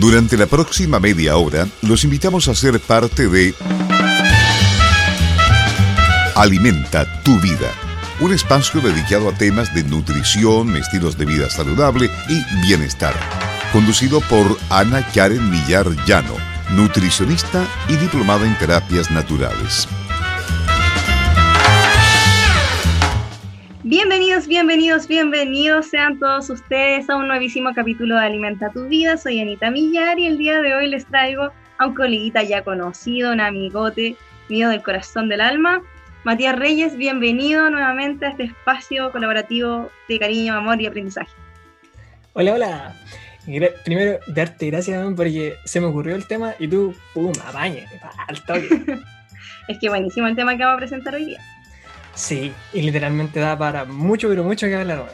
Durante la próxima media hora, los invitamos a ser parte de Alimenta tu vida, un espacio dedicado a temas de nutrición, estilos de vida saludable y bienestar. Conducido por Ana Karen Millar Llano, nutricionista y diplomada en terapias naturales. Bienvenidos, bienvenidos, bienvenidos sean todos ustedes a un nuevísimo capítulo de Alimenta tu Vida. Soy Anita Millar y el día de hoy les traigo a un coleguita ya conocido, un amigote mío del corazón del alma. Matías Reyes, bienvenido nuevamente a este espacio colaborativo de cariño, amor y aprendizaje. Hola, hola. Primero, darte gracias porque se me ocurrió el tema y tú, pum, apañe, al toque. es que buenísimo el tema que vamos a presentar hoy día. Sí, y literalmente da para mucho, pero mucho que hablar.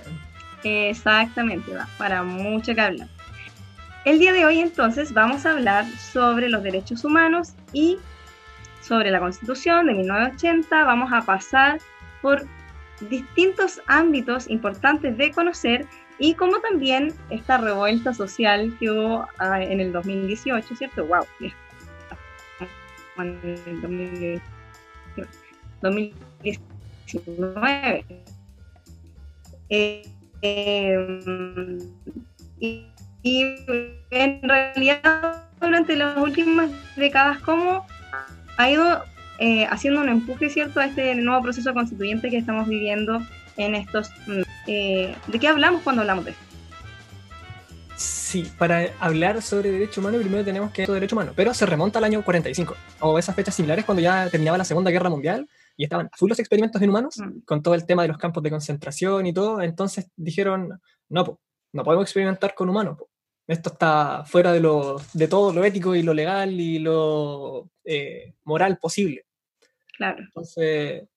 Exactamente, da para mucho que hablar. El día de hoy entonces vamos a hablar sobre los derechos humanos y sobre la Constitución de 1980. Vamos a pasar por distintos ámbitos importantes de conocer y como también esta revuelta social que hubo ah, en el 2018, ¿cierto? ¡Wow! En el 2018 eh, em, y, en realidad durante las últimas décadas, ¿cómo ha ido eh, haciendo un empuje, ¿cierto?, a este nuevo proceso constituyente que estamos viviendo en estos... Eh, ¿De qué hablamos cuando hablamos de esto? Sí, para hablar sobre derecho humano primero tenemos que derecho humano, pero se remonta al año 45, o esas fechas similares cuando ya terminaba la Segunda Guerra Mundial y estaban azul los experimentos en humanos, mm. con todo el tema de los campos de concentración y todo, entonces dijeron, no, no podemos experimentar con humanos, esto está fuera de, lo, de todo lo ético y lo legal y lo eh, moral posible. Claro. Entonces,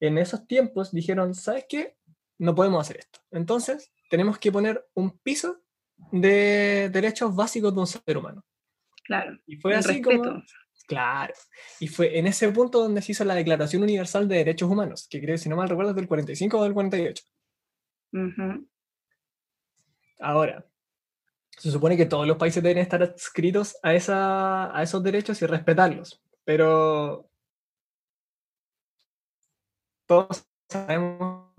en esos tiempos dijeron, ¿sabes qué? No podemos hacer esto. Entonces, tenemos que poner un piso de derechos básicos de un ser humano. Claro. Y fue así como Claro. Y fue en ese punto donde se hizo la Declaración Universal de Derechos Humanos, que creo, si no mal recuerdo, es del 45 o del 48. Ahora, se supone que todos los países deben estar adscritos a, esa, a esos derechos y respetarlos, pero todos sabemos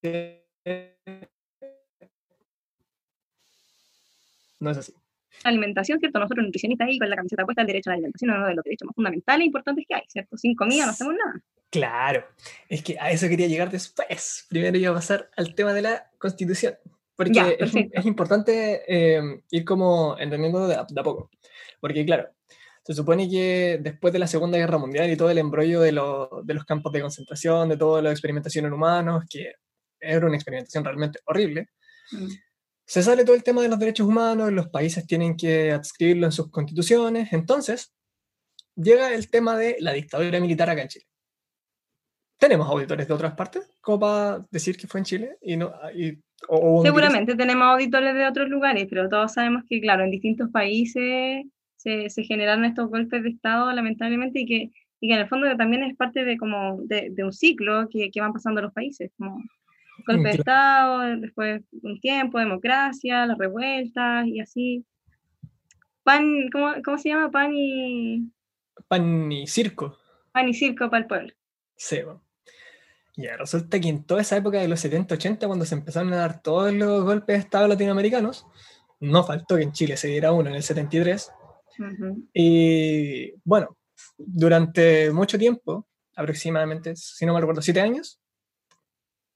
que no es así alimentación, ¿cierto? Nosotros nutricionistas ahí con la camiseta puesta el derecho a la alimentación es uno de los derechos más fundamentales e importantes que hay, ¿cierto? Sin comida no hacemos nada. Claro, es que a eso quería llegar después. Primero iba a pasar al tema de la constitución, porque es, importante eh, ir como entendiendo de a, poco. Porque claro, se supone que después de la Segunda Guerra Mundial y todo el embrollo de, de los campos de concentración, de toda la experimentación en humanos, que era una experimentación realmente horrible, mm se sale todo el tema de los derechos humanos, los países tienen que adscribirlo en sus constituciones, entonces llega el tema de la dictadura militar acá en Chile. ¿Tenemos auditores de otras partes? ¿Cómo para decir que fue en Chile? Y no, Seguramente tenemos auditores de otros lugares, pero todos sabemos que, claro, en distintos países se, se generaron estos golpes de Estado, lamentablemente, y que, y que en el fondo también es parte de, como de, de un ciclo que, que, van pasando los países. Como golpe de Estado, después un tiempo, democracia, las revueltas y así. Pan, ¿cómo, ¿cómo, se llama? Pan y... Pan y circo. Pan y circo para el pueblo. Sí, Ya, resulta que en toda esa época de los 70-80, cuando se empezaron a dar todos los golpes de Estado latinoamericanos, no faltó que en Chile se diera uno en el 73. Y bueno, durante mucho tiempo, aproximadamente, si no me recuerdo, siete años,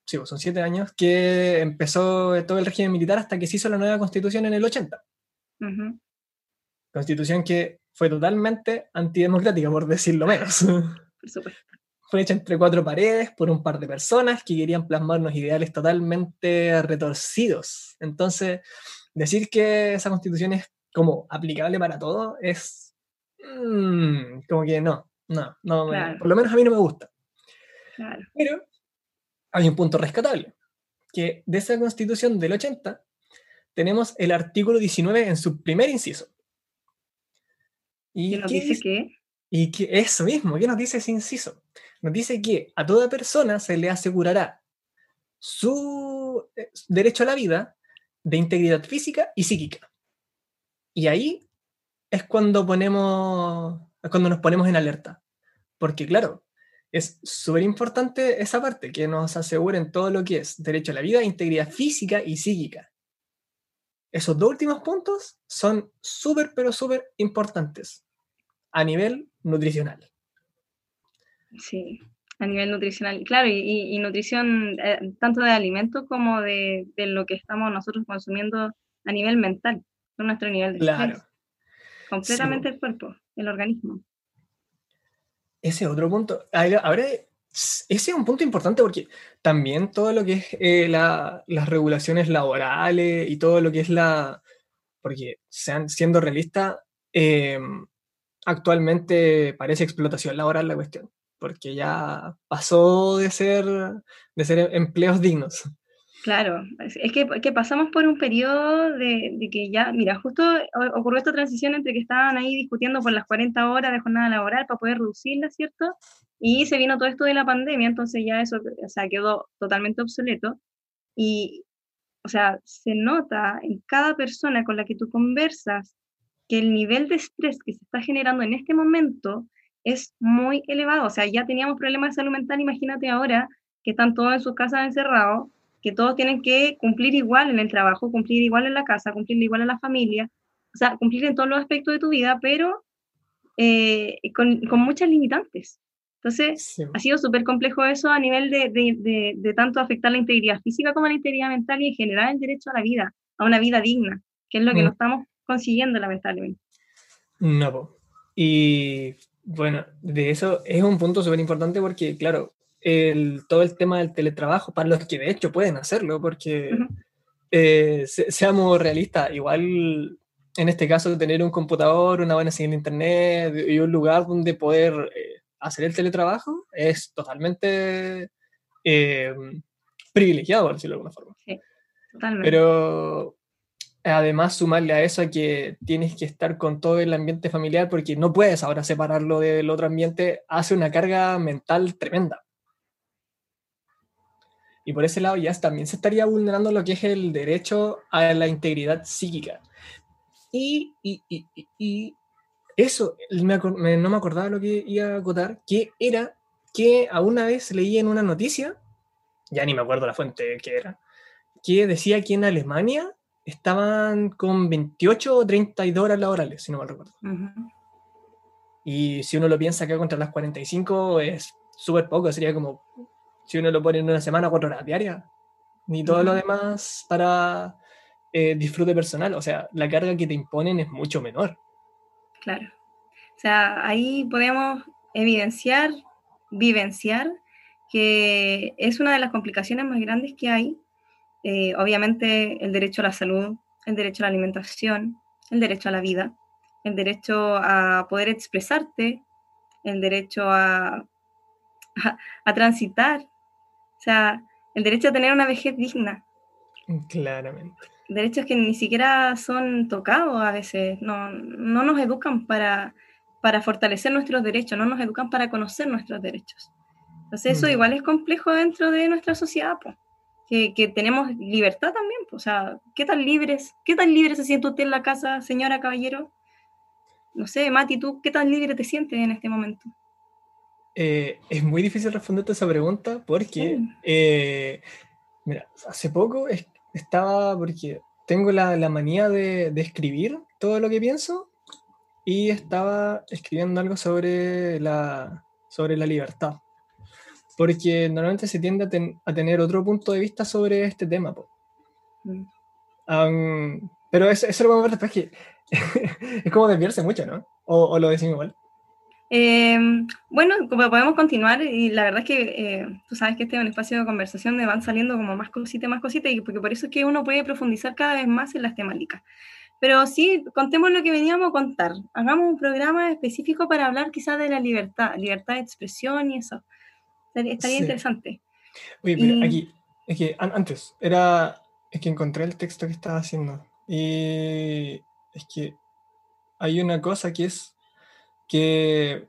sí, pues, son siete años, que empezó todo el régimen militar hasta que se hizo la nueva constitución en el 80. Constitución que fue totalmente antidemocrática, por decirlo menos. Por supuesto. Fue hecha entre cuatro paredes por un par de personas que querían plasmarnos ideales totalmente retorcidos. Entonces, decir que esa constitución es como aplicable para todo es mm, como que no, no, no, por lo menos a mí no me gusta. Claro. Pero hay un punto rescatable, que de esa constitución del 80 tenemos el artículo 19 en su primer inciso. ¿Y ¿Qué nos dice qué? Y que eso mismo, ¿qué nos dice ese inciso? Nos dice que a toda persona se le asegurará su eh, derecho a la vida de integridad física y psíquica. Y ahí es cuando ponemos, es cuando nos ponemos en alerta. Porque claro, es súper importante esa parte, que nos aseguren todo lo que es derecho a la vida, integridad física y psíquica. Esos dos últimos puntos son súper, pero súper importantes a nivel nutricional. Sí, a nivel nutricional, claro, y, nutrición eh, tanto de alimentos como de, lo que estamos nosotros consumiendo a nivel mental, con nuestro nivel de claro. Completamente el cuerpo, el organismo. Ese otro punto, ahora ese es un punto importante porque también todo lo que es eh, las regulaciones laborales y todo lo que es la, porque sean, siendo realista, em, actualmente parece explotación laboral la cuestión, porque ya pasó de ser, de ser empleos dignos. Claro, es que, pasamos por un periodo de, que ya, mira, justo ocurrió esta transición entre que estaban ahí discutiendo por las 40 horas de jornada laboral para poder reducirla, ¿cierto? Y se vino todo esto de la pandemia, entonces ya eso o sea, quedó totalmente obsoleto. Y, o sea, se nota en cada persona con la que tú conversas que el nivel de estrés que se está generando en este momento es muy elevado. O sea, ya teníamos problemas de salud mental, imagínate ahora que están todos en sus casas encerrados que todos tienen que cumplir igual en el trabajo, cumplir igual en la casa, cumplir igual en la familia, o sea, cumplir en todos los aspectos de tu vida, pero eh, con, con, muchas limitantes. Entonces, ha sido súper complejo eso a nivel de, de, de, tanto afectar la integridad física como la integridad mental y en general el derecho a la vida, a una vida digna, que es lo que mm. no estamos consiguiendo lamentablemente. No, y bueno, de eso es un punto súper importante porque, claro, todo el tema del teletrabajo, para los que de hecho pueden hacerlo, porque eh, seamos realistas, igual en este caso tener un computador, una buena señal de internet y un lugar donde poder eh, hacer el teletrabajo es totalmente eh, privilegiado, por decirlo de alguna forma. Sí, totalmente. Pero además sumarle a eso a que tienes que estar con todo el ambiente familiar porque no puedes ahora separarlo del otro ambiente, hace una carga mental tremenda. Y por ese lado ya también se estaría vulnerando lo que es el derecho a la integridad psíquica. Y, y, y, y eso, me, no me acordaba lo que iba a acotar, que era que a una vez leí en una noticia, ya ni me acuerdo la fuente que era, que decía que en Alemania estaban con 28 o 32 horas laborales, si no mal recuerdo. Y si uno lo piensa acá contra las 45 es súper poco, sería como si uno lo pone en una semana, cuatro horas diarias, ni todo lo demás para eh, disfrute personal. O sea, la carga que te imponen es mucho menor. Claro. O sea, ahí podemos evidenciar, vivenciar, que es una de las complicaciones más grandes que hay. Eh, obviamente el derecho a la salud, el derecho a la alimentación, el derecho a la vida, el derecho a poder expresarte, el derecho a, a transitar o sea, el derecho a tener una vejez digna. Claramente. Derechos que ni siquiera son tocados a veces, no, no nos educan para, para fortalecer nuestros derechos, no nos educan para conocer nuestros derechos. Entonces eso mm. igual es complejo dentro de nuestra sociedad, pues. Que, que, tenemos libertad también, o sea, ¿qué tan libres, qué tan libre se siente usted en la casa, señora caballero? No sé, Mati, ¿tú qué tan libre te sientes en este momento? Eh, es muy difícil responderte esa pregunta porque, eh, mira, hace poco estaba, porque tengo la, la manía de, de, escribir todo lo que pienso y estaba escribiendo algo sobre la, sobre la libertad. Porque normalmente se tiende a, tener otro punto de vista sobre este tema. Mm. pero eso, eso, lo vamos a ver después que es como desviarse mucho, ¿no? O, o lo decimos igual. Em, bueno, como podemos continuar y la verdad es que eh, tú sabes que este es un espacio de conversación donde van saliendo como más cositas, más cositas y porque por eso es que uno puede profundizar cada vez más en las temáticas. Pero sí, contemos lo que veníamos a contar. Hagamos un programa específico para hablar quizás de la libertad, libertad de expresión y eso. Estaría, interesante. Oye, pero aquí, es que antes, era, es que encontré el texto que estaba haciendo y es que hay una cosa que es que,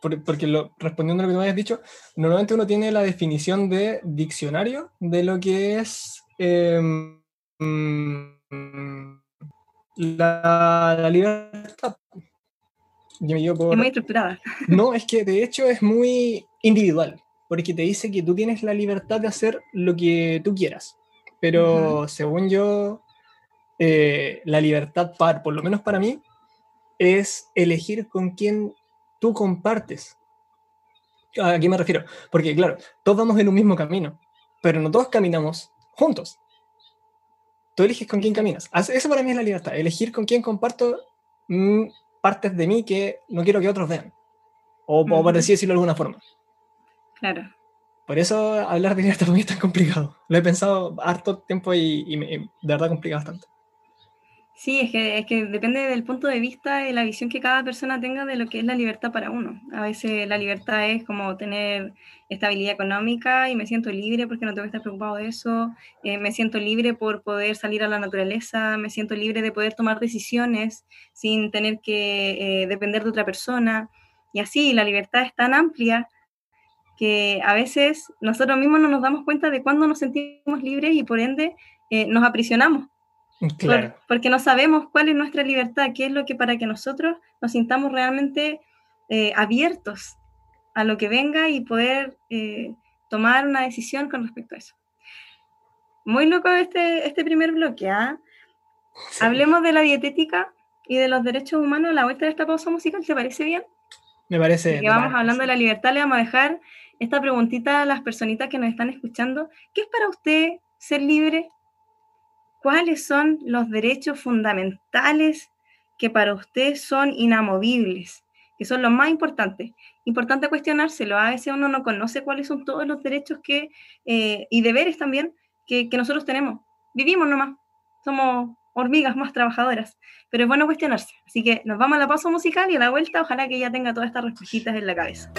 porque lo, respondiendo a lo que me habías dicho, normalmente uno tiene la definición de diccionario de lo que es... Em, La, libertad. Es muy estructurada. No, es que de hecho es muy individual, porque te dice que tú tienes la libertad de hacer lo que tú quieras. Pero según yo, eh, la libertad, para, por lo menos para mí, es elegir con quién tú compartes. ¿A qué me refiero? Porque claro, todos vamos en un mismo camino, pero no todos caminamos juntos. Tú eliges con quién caminas. Eso para mí es la libertad, elegir con quién comparto mm, partes de mí que no quiero que otros vean. O, por así decirlo de alguna forma. Claro. Por eso hablar de libertad para mí es tan complicado. Lo he pensado harto tiempo y, y me, de verdad complica bastante. Sí, es que, es que depende del punto de vista y la visión que cada persona tenga de lo que es la libertad para uno. A veces la libertad es como tener estabilidad económica y me siento libre porque no tengo que estar preocupado de eso, eh, me siento libre por poder salir a la naturaleza, me siento libre de poder tomar decisiones sin tener que eh, depender de otra persona. Y así, la libertad es tan amplia que a veces nosotros mismos no nos damos cuenta de cuándo nos sentimos libres y por ende eh, nos aprisionamos Claro. porque no sabemos cuál es nuestra libertad, qué es lo que para que nosotros nos sintamos realmente eh, abiertos a lo que venga y poder eh, tomar una decisión con respecto a eso. Muy loco este, este primer bloque. ¿ah? Hablemos de la dietética y de los derechos humanos a la vuelta de esta pausa musical. ¿Te parece bien? Me parece. Que vamos hablando de la libertad, le vamos a dejar esta preguntita a las personitas que nos están escuchando. ¿Qué es para usted ser libre? Cuáles son los derechos fundamentales que para usted son inamovibles, que son los más importantes. Importante cuestionárselo, a veces uno no conoce cuáles son todos los derechos que, eh, y deberes también que, que nosotros tenemos. Vivimos nomás, somos hormigas más trabajadoras, pero es bueno cuestionarse. Así que nos vamos a la pausa musical y a la vuelta ojalá que ya tenga todas estas respuestas en la cabeza.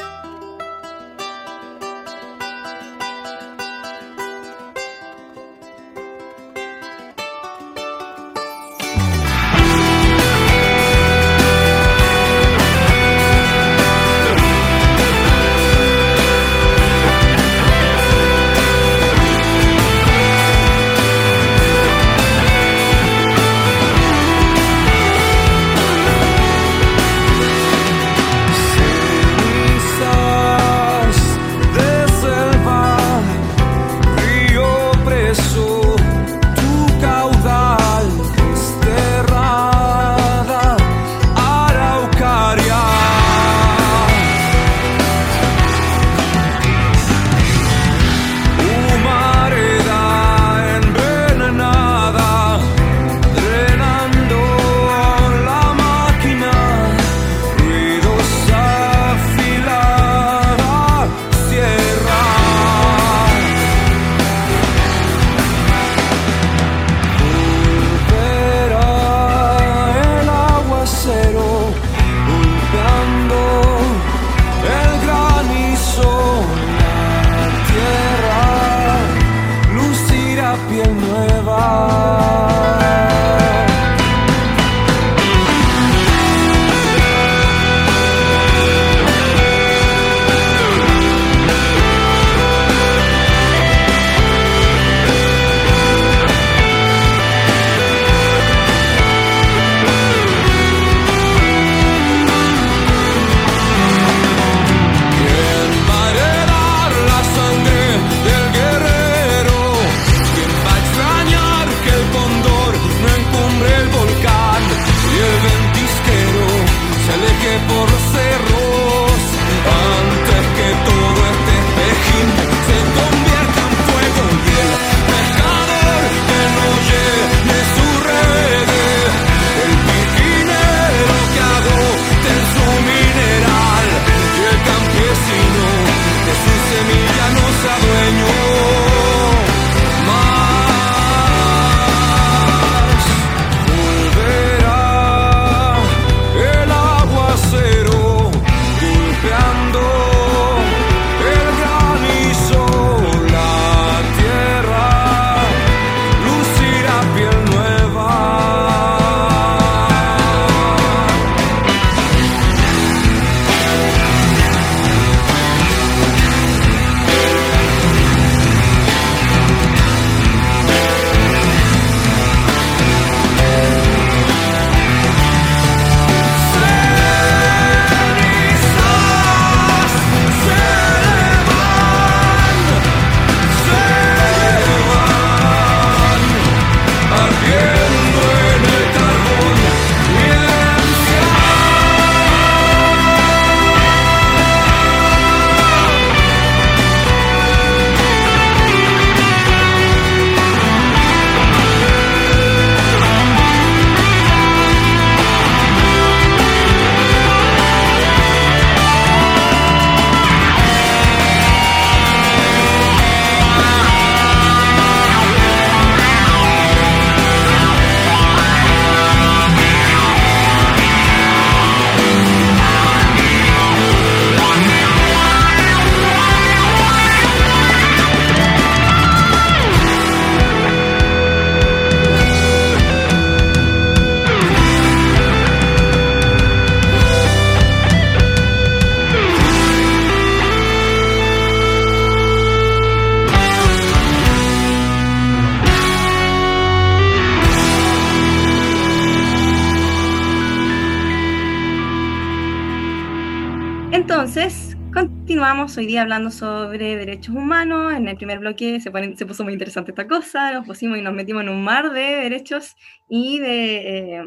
Continuamos hoy día hablando sobre derechos humanos. En el primer bloque se, se puso muy interesante esta cosa, nos pusimos y nos metimos en un mar de derechos y de eh,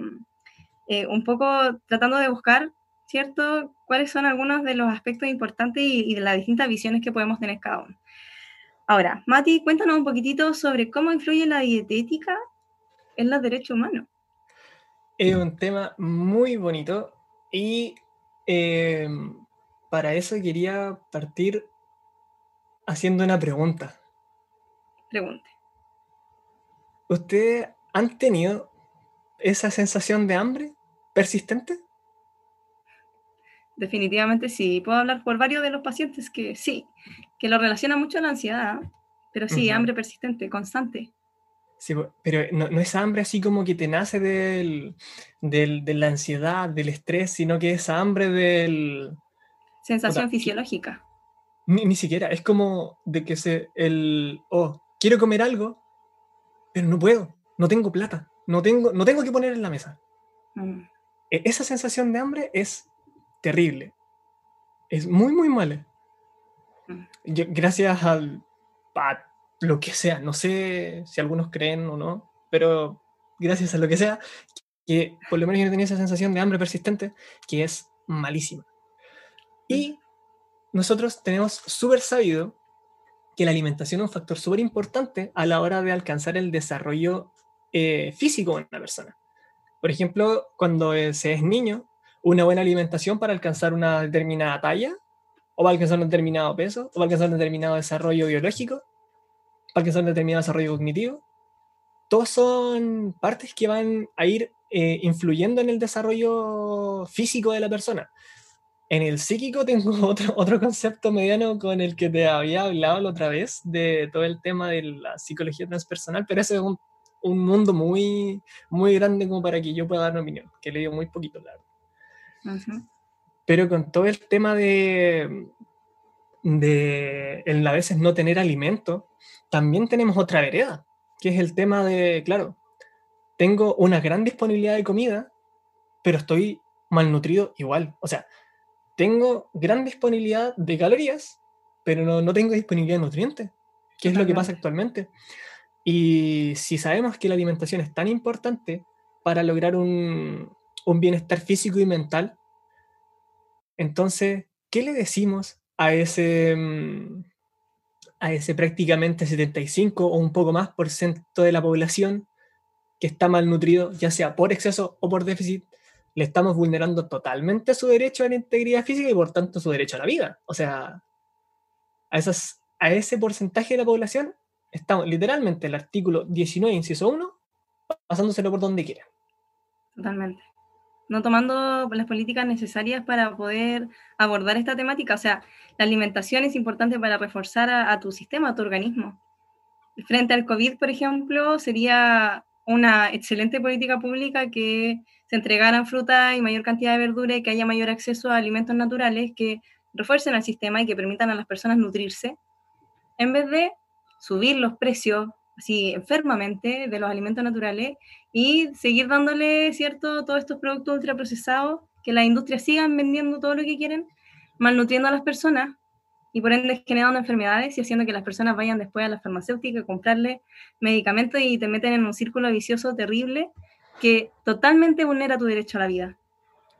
eh, un poco tratando de buscar, ¿cierto?, cuáles son algunos de los aspectos importantes y, de las distintas visiones que podemos tener cada uno. Ahora, Mati, cuéntanos un poquitito sobre cómo influye la dietética en los derechos humanos. Es un tema muy bonito y eh, para eso quería partir haciendo una pregunta. Pregunte. ¿Ustedes han tenido esa sensación de hambre persistente? Definitivamente sí. Puedo hablar por varios de los pacientes que sí, que lo relacionan mucho a la ansiedad, pero sí, hambre persistente, constante. Sí, pero no, es hambre así como que te nace del, de la ansiedad, del estrés, sino que es hambre del, Sensación fisiológica. Ni, siquiera, es como de que se, el, oh, quiero comer algo, pero no puedo, no tengo plata, no tengo, no tengo que poner en la mesa. Mm. E, esa sensación de hambre es terrible, es muy, muy mala. Mm. gracias al, a lo que sea, no sé si algunos creen o no, pero gracias a lo que sea, que por lo menos yo tenía esa sensación de hambre persistente que es malísima. Y nosotros tenemos súper sabido que la alimentación es un factor súper importante a la hora de alcanzar el desarrollo eh, físico de una persona. Por ejemplo, cuando se es niño, una buena alimentación para alcanzar una determinada talla, o para alcanzar un determinado peso, o para alcanzar un determinado desarrollo biológico, para alcanzar un determinado desarrollo cognitivo, todos son partes que van a ir eh, influyendo en el desarrollo físico de la persona. En el psíquico tengo otro, otro concepto mediano con el que te había hablado la otra vez, de todo el tema de la psicología transpersonal, pero ese es un, un mundo muy, muy grande como para que yo pueda dar una opinión, que le digo muy poquito, claro. Pero con todo el tema de, de el a veces no tener alimento, también tenemos otra vereda, que es el tema de, claro, tengo una gran disponibilidad de comida, pero estoy malnutrido igual. O sea, tengo gran disponibilidad de calorías, pero no, tengo disponibilidad de nutrientes, que es lo que pasa actualmente. Y si sabemos que la alimentación es tan importante para lograr un, bienestar físico y mental, entonces, ¿qué le decimos a ese, mm, a ese prácticamente 75 o un poco más por ciento de la población que está malnutrido, ya sea por exceso o por déficit le estamos vulnerando totalmente su derecho a la integridad física y por tanto su derecho a la vida. O sea, a, esas, a ese porcentaje de la población estamos literalmente el artículo 19, inciso 1, pasándoselo por donde quiera. Totalmente. No tomando las políticas necesarias para poder abordar esta temática. O sea, la alimentación es importante para reforzar a, a tu sistema, a tu organismo. Frente al COVID, por ejemplo, sería una excelente política pública que se entregaran fruta y mayor cantidad de verdura y que haya mayor acceso a alimentos naturales que refuercen al sistema y que permitan a las personas nutrirse, en vez de subir los precios así enfermamente de los alimentos naturales y seguir dándole, ¿cierto?, todos estos productos ultraprocesados, que las industrias sigan vendiendo todo lo que quieren, malnutriendo a las personas y por ende generando enfermedades y haciendo que las personas vayan después a la farmacéutica a comprarle medicamentos y te meten en un círculo vicioso terrible que totalmente vulnera tu derecho a la vida.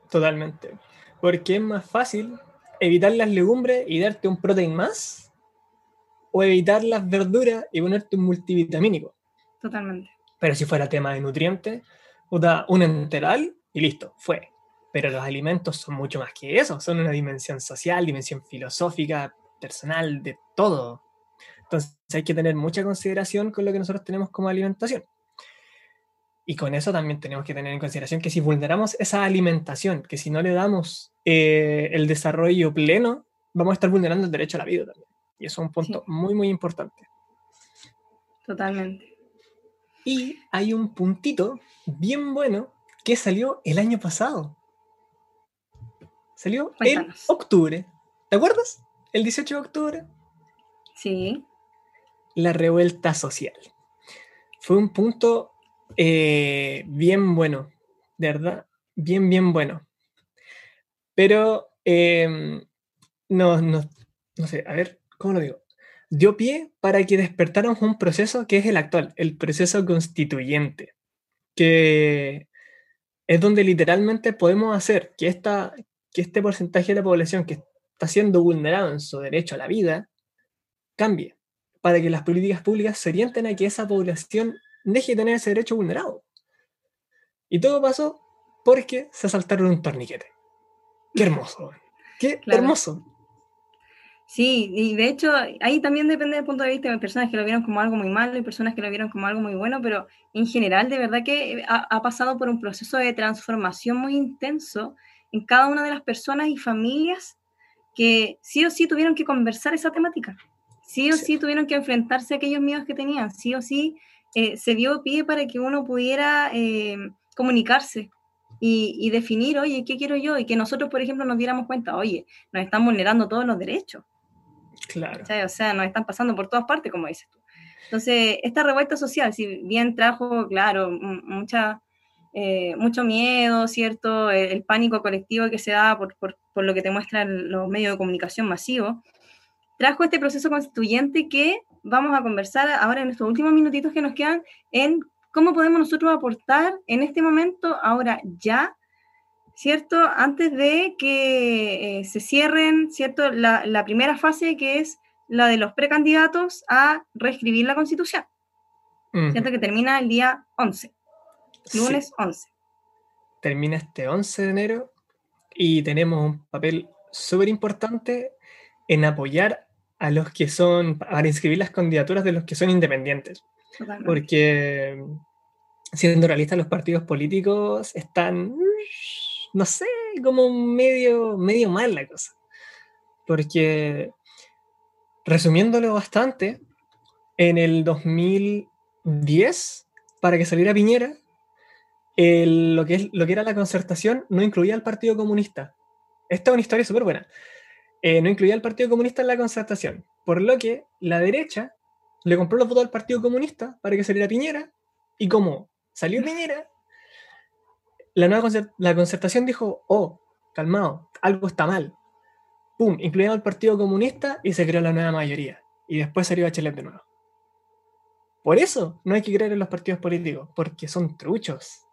Totalmente. Porque es más fácil evitar las legumbres y darte un proteín más o evitar las verduras y ponerte un multivitamínico. Totalmente. Pero si fuera tema de nutrientes, un enteral y listo, fue. Pero los alimentos son mucho más que eso, son una dimensión social, dimensión filosófica, personal, de todo. Entonces hay que tener mucha consideración con lo que nosotros tenemos como alimentación. Y con eso también tenemos que tener en consideración que si vulneramos esa alimentación, que si no le damos eh, el desarrollo pleno, vamos a estar vulnerando el derecho a la vida también. Y eso es un punto muy, muy importante. Totalmente. Y hay un puntito bien bueno que salió el año pasado. Salió en octubre. ¿Te acuerdas? El 18 de octubre. Sí. La revuelta social. Fue un punto eh, bien bueno, de verdad, bien, bien bueno. Pero em, no, no, no sé, a ver, ¿cómo lo digo? Dio pie para que despertáramos un proceso que es el actual, el proceso constituyente, que es donde literalmente podemos hacer que, esta, que este porcentaje de la población que está siendo vulnerado en su derecho a la vida cambie, para que las políticas públicas se orienten a que esa población deje de tener ese derecho vulnerado. Y todo pasó porque se saltaron un torniquete. Qué hermoso. Qué hermoso. Sí, y de hecho ahí también depende del punto de vista de personas que lo vieron como algo muy malo y personas que lo vieron como algo muy bueno, pero en general de verdad que ha, ha, pasado por un proceso de transformación muy intenso en cada una de las personas y familias que sí o sí tuvieron que conversar esa temática, sí o sí, tuvieron que enfrentarse a aquellos miedos que tenían, sí o sí eh, se dio pie para que uno pudiera eh, comunicarse y, y definir, oye, ¿qué quiero yo? Y que nosotros, por ejemplo, nos diéramos cuenta, oye, nos están vulnerando todos los derechos Claro. O sea, nos están pasando por todas partes, como dices tú. Entonces, esta revuelta social, si bien trajo, claro, mucha, eh, mucho miedo, ¿cierto? El, pánico colectivo que se da por, por, por, lo que te muestran los medios de comunicación masivos, trajo este proceso constituyente que vamos a conversar ahora en estos últimos minutitos que nos quedan en cómo podemos nosotros aportar en este momento, ahora ya, ¿cierto? Antes de que eh, se cierren, ¿cierto? La, la, primera fase que es la de los precandidatos a reescribir la constitución, ¿cierto? Que termina el día 11, lunes sí. 11. Termina este 11 de enero y tenemos un papel súper importante en apoyar a los que son, para inscribir las candidaturas de los que son independientes. Totalmente. Porque, siendo realistas, los partidos políticos están no sé, como medio, medio mal la cosa. Porque, resumiéndolo bastante, en el 2010, para que saliera Piñera, el, lo, que es, lo que era la concertación no incluía al Partido Comunista. Esta es una historia súper buena. Eh, no incluía al Partido Comunista en la concertación. Por lo que la derecha le compró los votos al Partido Comunista para que saliera Piñera. Y como salió Piñera, la nueva concert la concertación dijo, oh, calmado, algo está mal. Pum, incluyeron al Partido Comunista y se creó la nueva mayoría. Y después salió Bachelet de nuevo. Por eso no hay que creer en los partidos políticos, porque son truchos.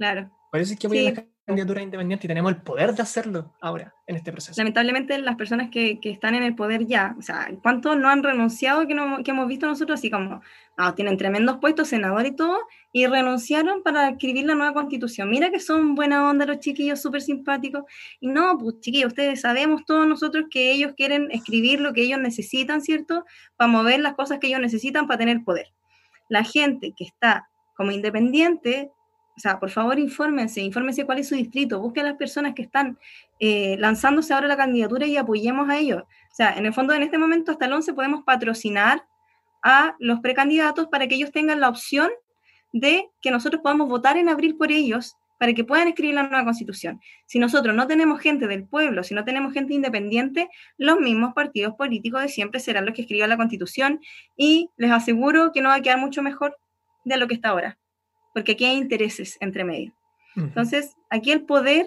Claro. Es que voy sí. a la candidatura independiente y tenemos el poder de hacerlo ahora, en este proceso. Lamentablemente, las personas que, que están en el poder ya, o sea, ¿cuántos no han renunciado que, no, que hemos visto nosotros así como, no, tienen tremendos puestos, senador y todo, y renunciaron para escribir la nueva constitución? Mira que son buena onda los chiquillos, súper simpáticos. Y no, pues chiquillos, ustedes sabemos todos nosotros que ellos quieren escribir lo que ellos necesitan, ¿cierto? Para mover las cosas que ellos necesitan para tener poder. La gente que está como independiente o sea, por favor, infórmense, infórmense cuál es su distrito, busquen a las personas que están eh, lanzándose ahora la candidatura y apoyemos a ellos. O sea, en el fondo, en este momento, hasta el 11 podemos patrocinar a los precandidatos para que ellos tengan la opción de que nosotros podamos votar en abril por ellos para que puedan escribir la nueva constitución. Si nosotros no tenemos gente del pueblo, si no tenemos gente independiente, los mismos partidos políticos de siempre serán los que escriban la constitución y les aseguro que no va a quedar mucho mejor de lo que está ahora porque aquí hay intereses entre medio. Uh -huh. Entonces, aquí el poder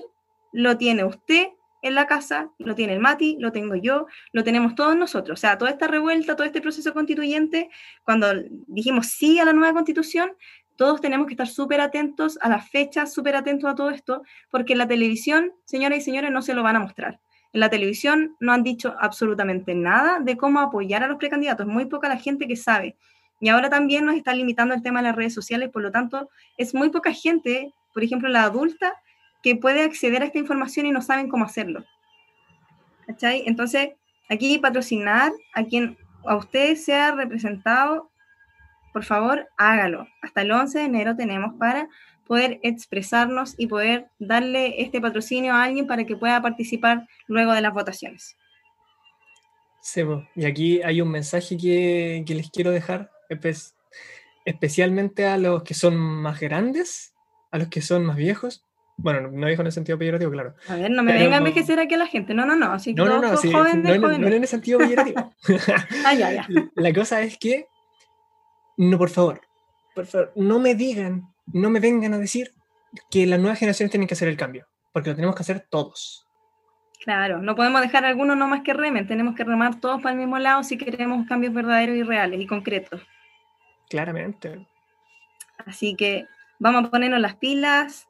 lo tiene usted en la casa, lo tiene el Mati, lo tengo yo, lo tenemos todos nosotros. O sea, toda esta revuelta, todo este proceso constituyente, cuando dijimos sí a la nueva constitución, todos tenemos que estar súper atentos a las fechas, súper atentos a todo esto, porque en la televisión, señoras y señores, no se lo van a mostrar. En la televisión no han dicho absolutamente nada de cómo apoyar a los precandidatos. Muy poca la gente que sabe. Y ahora también nos está limitando el tema de las redes sociales, por lo tanto, es muy poca gente, por ejemplo, la adulta, que puede acceder a esta información y no saben cómo hacerlo. ¿Cachai? Entonces, aquí patrocinar a quien a usted sea representado, por favor, hágalo. Hasta el 11 de enero tenemos para poder expresarnos y poder darle este patrocinio a alguien para que pueda participar luego de las votaciones. Sebo, y aquí hay un mensaje que, que les quiero dejar especialmente a los que son más grandes, a los que son más viejos. Bueno, no dijo en el sentido peyorativo, claro. A ver, no me Pero, venga a envejecer aquí a la gente. No, no, no. Así no, no, no, sí, jóvenes, no, no, en el sentido peyorativo. ah, ya, ya. La cosa es que, no, por favor, por favor, no me digan, no me vengan a decir que las nuevas generaciones tienen que hacer el cambio, porque lo tenemos que hacer todos. Claro, no podemos dejar algunos no más que remen, tenemos que remar todos para el mismo lado si queremos cambios verdaderos y reales y concretos. Claramente. Así que vamos a ponernos las pilas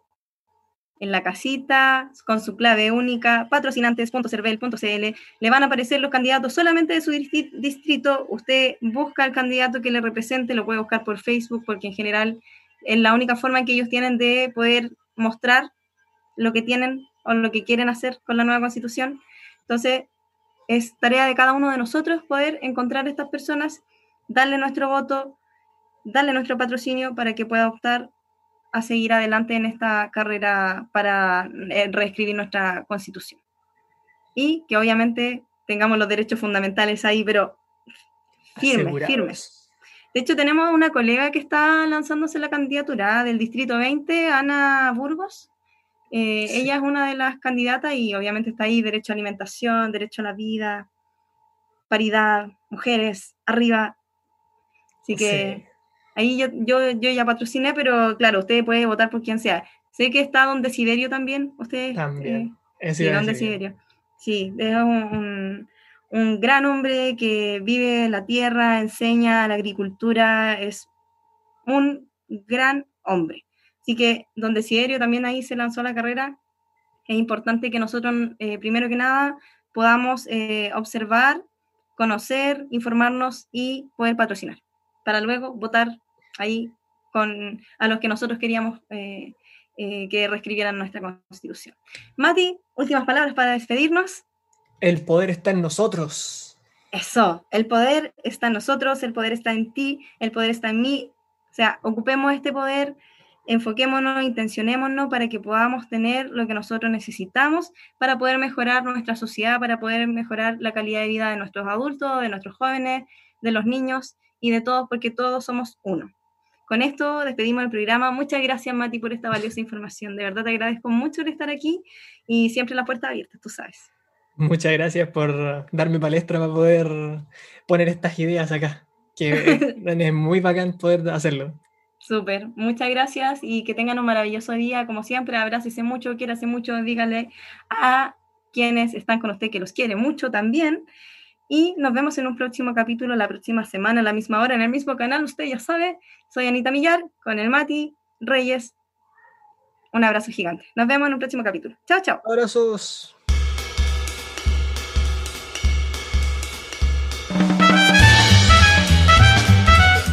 en la casita con su clave única, patrocinantes.cervel.cl. Le van a aparecer los candidatos solamente de su distrito. Usted busca el candidato que le represente, lo puede buscar por Facebook, porque en general es la única forma que ellos tienen de poder mostrar lo que tienen o lo que quieren hacer con la nueva constitución. Entonces, es tarea de cada uno de nosotros poder encontrar a estas personas, darle nuestro voto, darle nuestro patrocinio para que pueda optar a seguir adelante en esta carrera para eh, reescribir nuestra constitución. Y que obviamente tengamos los derechos fundamentales ahí, pero firmes, firmes. De hecho, tenemos una colega que está lanzándose la candidatura del Distrito 20, Ana Burgos. Eh, ella es una de las candidatas y obviamente está ahí derecho a alimentación, derecho a la vida, paridad, mujeres, arriba. Así que ahí yo, yo, yo ya patrociné, pero claro, usted puede votar por quien sea. Sé que está Don Desiderio también. Usted, también. Eh, sí, Don Desiderio. Sí, es un, un gran hombre que vive la tierra, enseña la agricultura, es un gran hombre. Así que donde Desiderio también ahí se lanzó la carrera, es importante que nosotros, eh, primero que nada, podamos eh, observar, conocer, informarnos y poder patrocinar, para luego votar ahí con a los que nosotros queríamos eh, que reescribieran nuestra constitución. Mati, últimas palabras para despedirnos. El poder está en nosotros. Eso, el poder está en nosotros, el poder está en ti, el poder está en mí. O sea, ocupemos este poder, enfoquémonos, intencionémonos para que podamos tener lo que nosotros necesitamos para poder mejorar nuestra sociedad, para poder mejorar la calidad de vida de nuestros adultos, de nuestros jóvenes, de los niños y de todos, porque todos somos uno. Con esto despedimos el programa. Muchas gracias, Mati, por esta valiosa información. De verdad te agradezco mucho por estar aquí y siempre la puerta abierta, tú sabes. Muchas gracias por darme palestra para poder poner estas ideas acá, que es muy bacán poder hacerlo. Súper, muchas gracias y que tengan un maravilloso día. Como siempre, abrácese mucho, quiérase mucho, dígale a quienes están con usted que los quiere mucho también. Y nos vemos en un próximo capítulo la próxima semana, a la misma hora, en el mismo canal. Usted ya sabe, soy Anita Millar con el Mati Reyes. Un abrazo gigante. Nos vemos en un próximo capítulo. Chao, chao. Abrazos.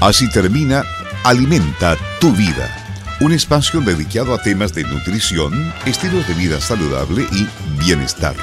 Así termina Alimenta tu vida, un espacio dedicado a temas de nutrición, estilos de vida saludable y bienestar.